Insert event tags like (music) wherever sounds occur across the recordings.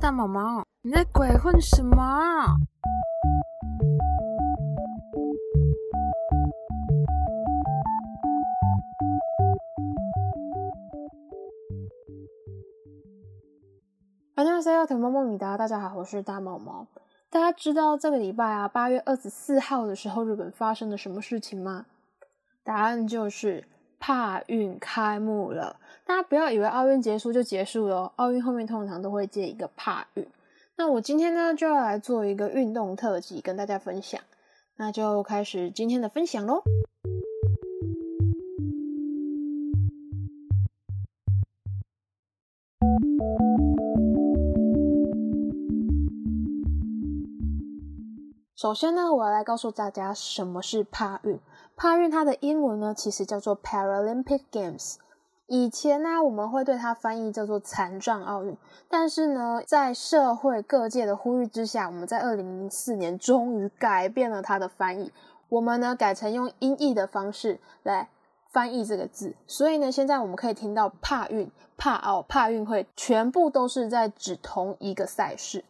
大毛毛，你在鬼混什么？大家好，我毛毛米达，大家好，我是大毛毛。大家知道这个礼拜啊，八月二十四号的时候，日本发生了什么事情吗？答案就是帕运开幕了。大家不要以为奥运结束就结束了，奥运后面通常都会接一个帕运。那我今天呢，就要来做一个运动特辑，跟大家分享。那就开始今天的分享喽。首先呢，我要来告诉大家什么是帕运。帕运它的英文呢，其实叫做 Paralympic Games。以前呢，我们会对它翻译叫做残障奥运。但是呢，在社会各界的呼吁之下，我们在二零零四年终于改变了它的翻译。我们呢，改成用音译的方式来翻译这个字。所以呢，现在我们可以听到帕运、帕奥、帕运会，全部都是在指同一个赛事。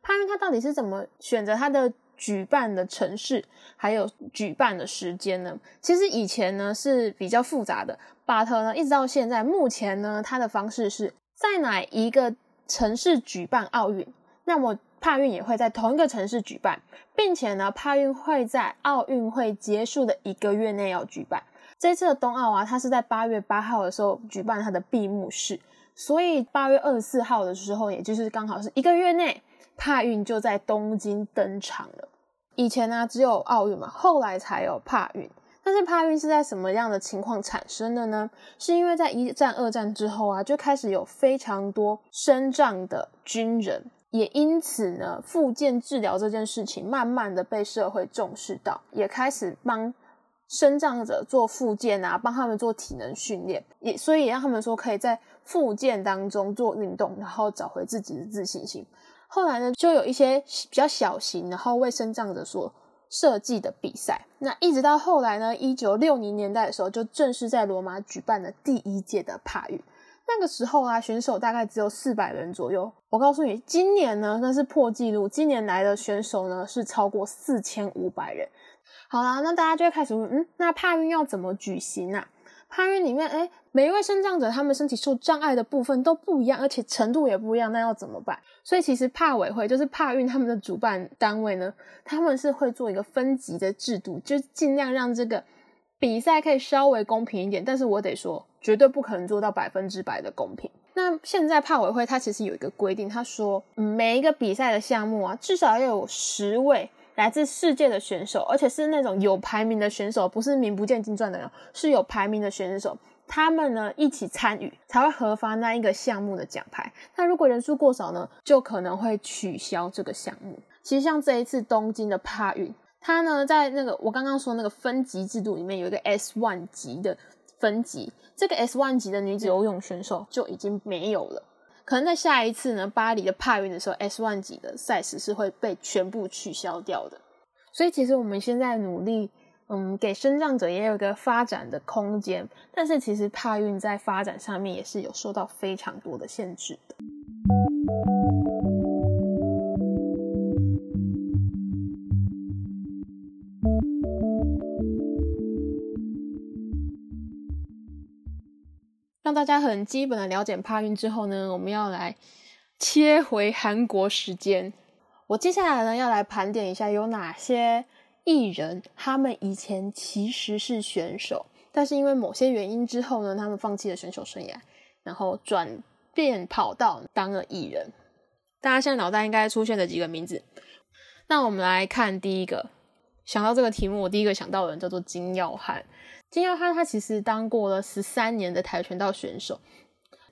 帕运它到底是怎么选择它的？举办的城市还有举办的时间呢？其实以前呢是比较复杂的，巴特呢一直到现在，目前呢它的方式是在哪一个城市举办奥运，那么帕运也会在同一个城市举办，并且呢帕运会在奥运会结束的一个月内要举办。这次的冬奥啊，它是在八月八号的时候举办它的闭幕式，所以八月二十四号的时候，也就是刚好是一个月内。帕运就在东京登场了。以前呢，只有奥运嘛，后来才有帕运。但是帕运是在什么样的情况产生的呢？是因为在一战、二战之后啊，就开始有非常多身障的军人，也因此呢，复健治疗这件事情慢慢的被社会重视到，也开始帮身障者做复健啊，帮他们做体能训练，也所以让他们说可以在复健当中做运动，然后找回自己的自信心。后来呢，就有一些比较小型，然后为生障者所设计的比赛。那一直到后来呢，一九六零年代的时候，就正式在罗马举办了第一届的帕运。那个时候啊，选手大概只有四百人左右。我告诉你，今年呢，那是破纪录。今年来的选手呢，是超过四千五百人。好啦，那大家就会开始问，嗯，那帕运要怎么举行啊？帕运里面，哎，每一位身障者他们身体受障碍的部分都不一样，而且程度也不一样，那要怎么办？所以其实帕委会就是帕运他们的主办单位呢，他们是会做一个分级的制度，就尽量让这个比赛可以稍微公平一点。但是我得说，绝对不可能做到百分之百的公平。那现在帕委会它其实有一个规定，他说每一个比赛的项目啊，至少要有十位。来自世界的选手，而且是那种有排名的选手，不是名不见经传的人，是有排名的选手。他们呢一起参与，才会核发那一个项目的奖牌。那如果人数过少呢，就可能会取消这个项目。其实像这一次东京的帕运，它呢在那个我刚刚说那个分级制度里面有一个 S one 级的分级，这个 S one 级的女子游泳选手就已经没有了。可能在下一次呢，巴黎的帕运的时候，S one 级的赛事是会被全部取消掉的。所以其实我们现在努力，嗯，给生障者也有一个发展的空间。但是其实帕运在发展上面也是有受到非常多的限制的。让大家很基本的了解帕运之后呢，我们要来切回韩国时间。我接下来呢要来盘点一下有哪些艺人，他们以前其实是选手，但是因为某些原因之后呢，他们放弃了选手生涯，然后转变跑道当了艺人。大家现在脑袋应该出现的几个名字，那我们来看第一个。想到这个题目，我第一个想到的人叫做金耀汉。金耀他他其实当过了十三年的跆拳道选手，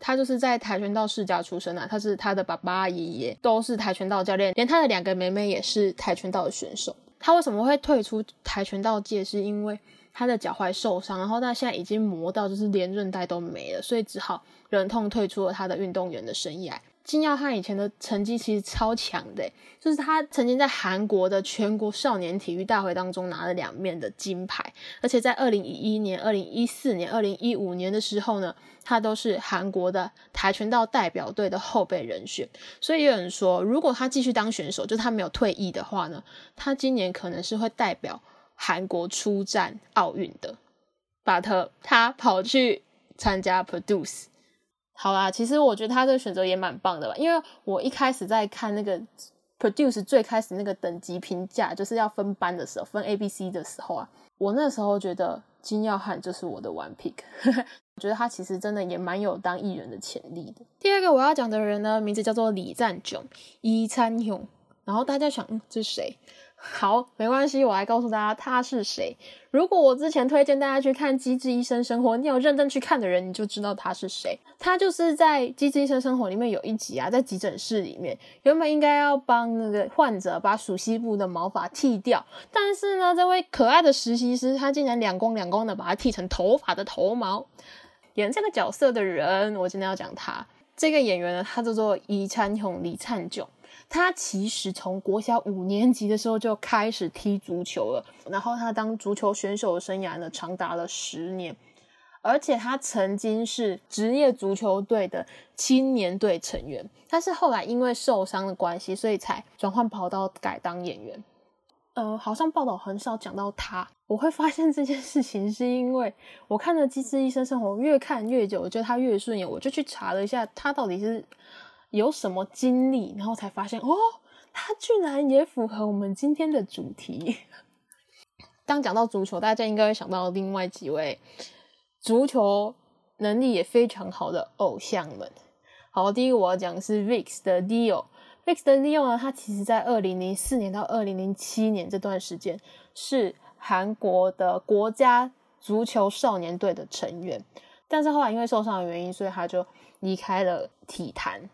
他就是在跆拳道世家出身啊。他是他的爸爸、爷爷都是跆拳道教练，连他的两个妹妹也是跆拳道的选手。他为什么会退出跆拳道界？是因为他的脚踝受伤，然后他现在已经磨到就是连韧带都没了，所以只好忍痛退出了他的运动员的生涯。金耀汉以前的成绩其实超强的，就是他曾经在韩国的全国少年体育大会当中拿了两面的金牌，而且在二零一一年、二零一四年、二零一五年的时候呢，他都是韩国的跆拳道代表队的后备人选。所以有人说，如果他继续当选手，就他没有退役的话呢，他今年可能是会代表韩国出战奥运的。巴特他跑去参加 Produce。好啦，其实我觉得他这个选择也蛮棒的吧，因为我一开始在看那个 produce 最开始那个等级评价，就是要分班的时候，分 A、B、C 的时候啊，我那时候觉得金耀汉就是我的 one pick，(laughs) 我觉得他其实真的也蛮有当艺人的潜力的。第二个我要讲的人呢，名字叫做李赞炯，伊参勇，然后大家想，嗯，这是谁？(laughs) 好，没关系，我来告诉大家他是谁。如果我之前推荐大家去看《机智医生生活》，你有认真去看的人，你就知道他是谁。他就是在《机智医生生活》里面有一集啊，在急诊室里面，原本应该要帮那个患者把属西部的毛发剃掉，但是呢，这位可爱的实习师他竟然两光两光的把它剃成头发的头毛。演这个角色的人，我今天要讲他。这个演员呢，他叫做李灿勇，李灿炯。他其实从国小五年级的时候就开始踢足球了，然后他当足球选手的生涯呢长达了十年，而且他曾经是职业足球队的青年队成员。但是后来因为受伤的关系，所以才转换跑道改当演员。呃，好像报道很少讲到他。我会发现这件事情是因为我看了《机智医生生活》，越看越久，我觉得他越顺眼，我就去查了一下他到底是。有什么经历，然后才发现哦，他居然也符合我们今天的主题。(laughs) 当讲到足球，大家应该会想到另外几位足球能力也非常好的偶像们。好，第一个我要讲是 VIX 的 Leo。VIX 的 Leo 呢，他其实在二零零四年到二零零七年这段时间是韩国的国家足球少年队的成员，但是后来因为受伤的原因，所以他就离开了体坛。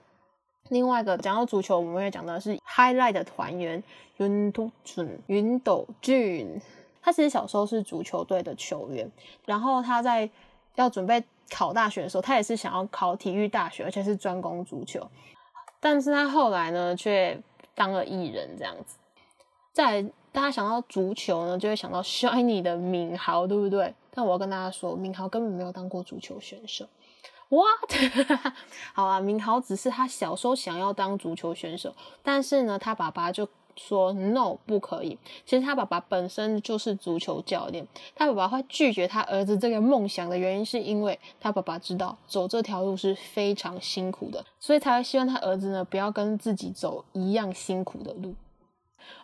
另外一个讲到足球，我们会讲到是 Highlight 的团员云都俊云斗俊，他其实小时候是足球队的球员，然后他在要准备考大学的时候，他也是想要考体育大学，而且是专攻足球，但是他后来呢却当了艺人这样子。在大家想到足球呢，就会想到 Shiny 的敏豪，对不对？但我要跟大家说，敏豪根本没有当过足球选手。What？(laughs) 好啊，明豪只是他小时候想要当足球选手，但是呢，他爸爸就说 No，不可以。其实他爸爸本身就是足球教练，他爸爸会拒绝他儿子这个梦想的原因，是因为他爸爸知道走这条路是非常辛苦的，所以才会希望他儿子呢不要跟自己走一样辛苦的路。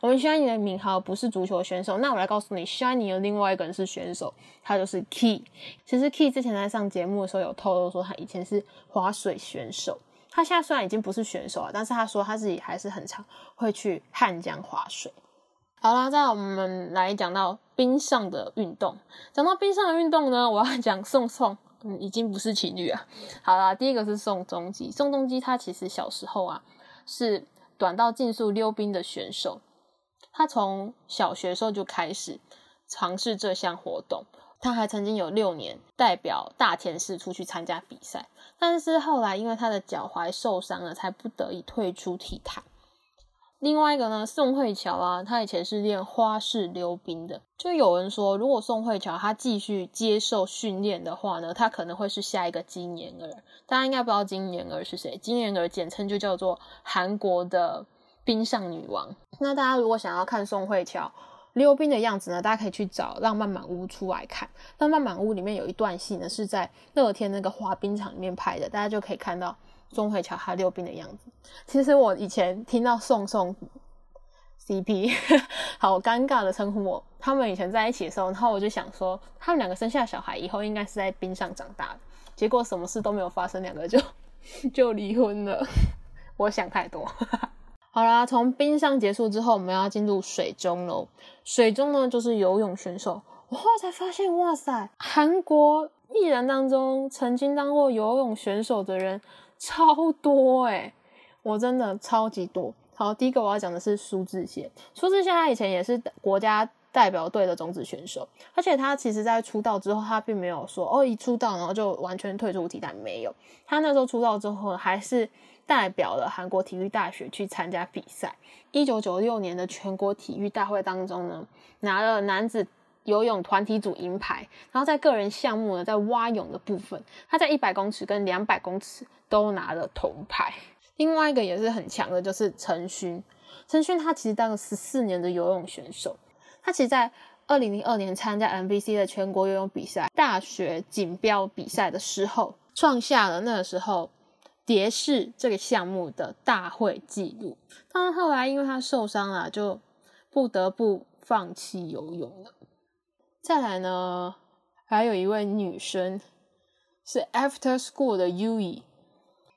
我们 Shiny 的名号不是足球选手，那我来告诉你，Shiny 的另外一个人是选手，他就是 Key。其实 Key 之前在上节目的时候有透露说，他以前是划水选手。他现在虽然已经不是选手了，但是他说他自己还是很常会去汉江划水。好啦，再我们来讲到冰上的运动。讲到冰上的运动呢，我要讲宋宋，嗯，已经不是情侣啊。好啦，第一个是宋仲基，宋仲基他其实小时候啊是短道竞速溜冰的选手。他从小学时候就开始尝试这项活动，他还曾经有六年代表大田市出去参加比赛，但是后来因为他的脚踝受伤了，才不得已退出体坛。另外一个呢，宋慧乔啊，他以前是练花式溜冰的，就有人说，如果宋慧乔他继续接受训练的话呢，他可能会是下一个金妍儿。大家应该不知道金妍儿是谁，金妍儿简称就叫做韩国的。冰上女王。那大家如果想要看宋慧乔溜冰的样子呢，大家可以去找《浪漫满屋》出来看。《浪漫满屋》里面有一段戏呢，是在乐天那个滑冰场里面拍的，大家就可以看到宋慧乔她溜冰的样子。其实我以前听到宋宋 CP，(laughs) 好尴尬的称呼我。他们以前在一起的时候，然后我就想说，他们两个生下小孩以后，应该是在冰上长大的。结果什么事都没有发生，两个就 (laughs) 就离婚了。(laughs) 我想太多。好啦，从冰上结束之后，我们要进入水中喽。水中呢，就是游泳选手。我后来才发现，哇塞，韩国艺人当中曾经当过游泳选手的人超多诶我真的超级多。好，第一个我要讲的是苏志燮。苏志燮他以前也是国家代表队的种子选手，而且他其实在出道之后，他并没有说哦一出道然后就完全退出体坛，没有。他那时候出道之后，还是代表了韩国体育大学去参加比赛。一九九六年的全国体育大会当中呢，拿了男子游泳团体组银牌，然后在个人项目呢，在蛙泳的部分，他在一百公尺跟两百公尺都拿了铜牌。另外一个也是很强的，就是陈勋。陈勋他其实当了十四年的游泳选手，他其实，在二零零二年参加 MBC 的全国游泳比赛大学锦标比赛的时候，创下了那个时候蝶式这个项目的大会纪录。但是后来因为他受伤了，就不得不放弃游泳了。再来呢，还有一位女生是 After School 的 U E。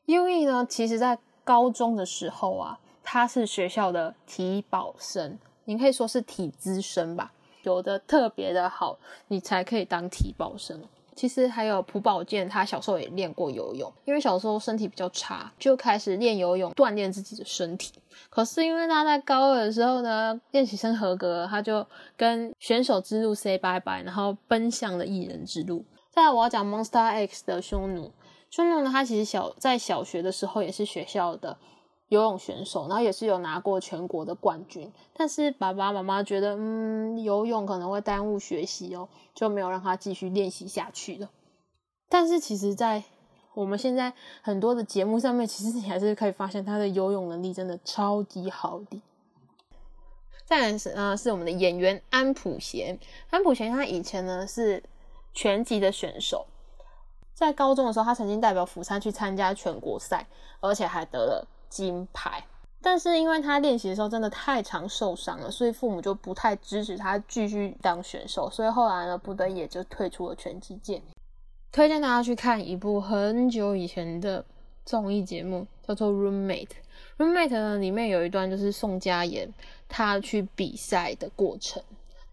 U E 呢，其实在高中的时候啊，她是学校的体保生，你可以说是体资生吧。游的特别的好，你才可以当体保生。其实还有朴宝剑，他小时候也练过游泳，因为小时候身体比较差，就开始练游泳锻炼自己的身体。可是因为他在高二的时候呢，练习生合格，他就跟选手之路 say bye bye，然后奔向了艺人之路。再来我要讲 Monster X 的匈奴，匈奴呢，他其实小在小学的时候也是学校的。游泳选手，然后也是有拿过全国的冠军，但是爸爸妈妈觉得，嗯，游泳可能会耽误学习哦，就没有让他继续练习下去了。但是其实，在我们现在很多的节目上面，其实你还是可以发现他的游泳能力真的超级好的。再来是，呃，是我们的演员安普贤。安普贤他以前呢是拳击的选手，在高中的时候，他曾经代表釜山去参加全国赛，而且还得了。金牌，但是因为他练习的时候真的太常受伤了，所以父母就不太支持他继续当选手，所以后来呢，不得已就退出了拳击界。推荐大家去看一部很久以前的综艺节目，叫做《Roommate》。Roommate 呢，里面有一段就是宋佳妍她去比赛的过程，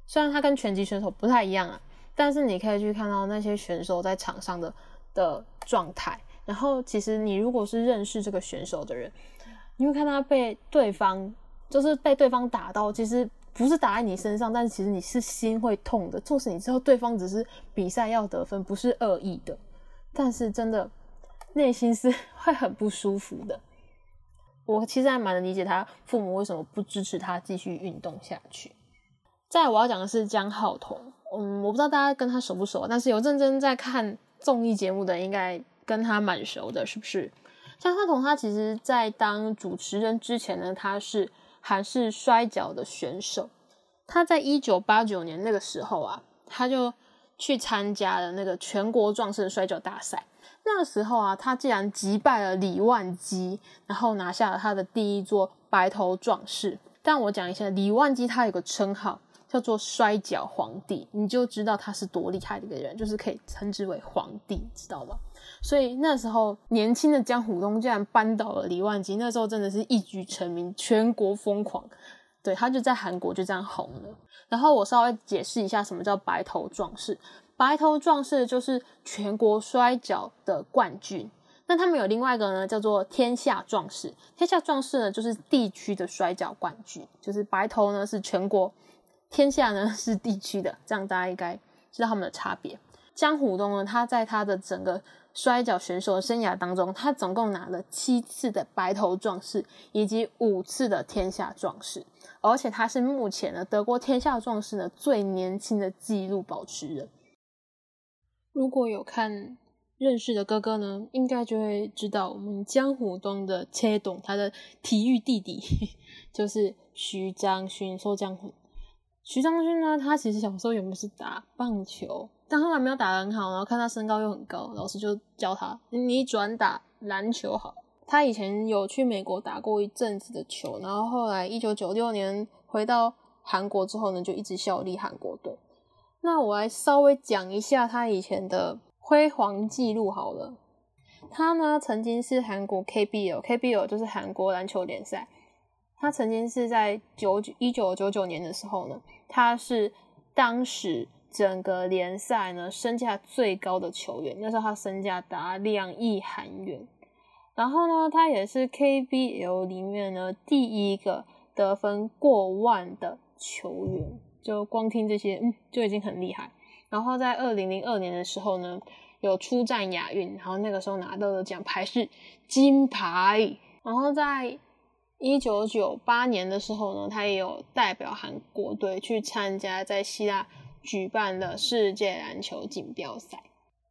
虽然他跟拳击选手不太一样啊，但是你可以去看到那些选手在场上的的状态。然后，其实你如果是认识这个选手的人，你会看他被对方就是被对方打到，其实不是打在你身上，但是其实你是心会痛的。纵使你知道对方只是比赛要得分，不是恶意的，但是真的内心是 (laughs) 会很不舒服的。我其实还蛮能理解他父母为什么不支持他继续运动下去。再我要讲的是江浩彤，嗯，我不知道大家跟他熟不熟，但是有认真在看综艺节目的应该。跟他蛮熟的，是不是？江浩彤他其实，在当主持人之前呢，他是韩式摔跤的选手。他在一九八九年那个时候啊，他就去参加了那个全国壮士摔跤大赛。那个时候啊，他竟然击败了李万基，然后拿下了他的第一座白头壮士。但我讲一下，李万基他有个称号。叫做摔跤皇帝，你就知道他是多厉害的一个人，就是可以称之为皇帝，知道吗？所以那时候年轻的江虎东竟然扳倒了李万基，那时候真的是一举成名，全国疯狂。对他就在韩国就这样红了。然后我稍微解释一下什么叫白头壮士，白头壮士就是全国摔跤的冠军。那他们有另外一个呢，叫做天下壮士。天下壮士呢，就是地区的摔跤冠军，就是白头呢是全国。天下呢是地区的，这样大家应该知道他们的差别。江虎东呢，他在他的整个摔跤选手生涯当中，他总共拿了七次的白头壮士，以及五次的天下壮士，而且他是目前呢德国天下壮士呢最年轻的纪录保持人。如果有看认识的哥哥呢，应该就会知道我们江虎东的切董，他的体育弟弟 (laughs) 就是徐章勋，说江虎。徐章勋呢？他其实小时候原本是打棒球，但后来没有打得很好。然后看他身高又很高，老师就教他：“你转打篮球好。”他以前有去美国打过一阵子的球，然后后来一九九六年回到韩国之后呢，就一直效力韩国队。那我来稍微讲一下他以前的辉煌记录好了。他呢曾经是韩国 KBL，KBL 就是韩国篮球联赛。他曾经是在九九一九九九年的时候呢，他是当时整个联赛呢身价最高的球员，那时候他身价达两亿韩元。然后呢，他也是 KBL 里面呢第一个得分过万的球员，就光听这些，嗯，就已经很厉害。然后在二零零二年的时候呢，有出战亚运，然后那个时候拿到的奖牌是金牌。然后在一九九八年的时候呢，他也有代表韩国队去参加在希腊举办的世界篮球锦标赛。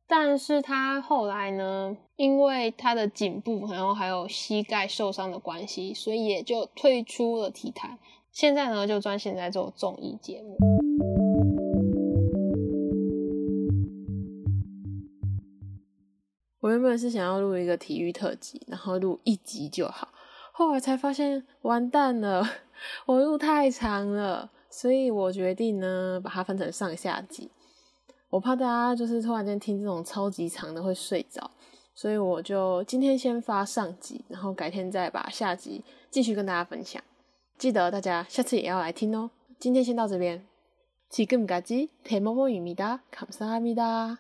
但是他后来呢，因为他的颈部，然后还有膝盖受伤的关系，所以也就退出了体坛。现在呢，就专心在做综艺节目。我原本是想要录一个体育特辑，然后录一集就好，后来才发现完蛋了，(laughs) 我录太长了，所以我决定呢，把它分成上下集。我怕大家就是突然间听这种超级长的会睡着，所以我就今天先发上集，然后改天再把下集继续跟大家分享。记得大家下次也要来听哦。今天先到这边，지금까지대모모입니다감사합니다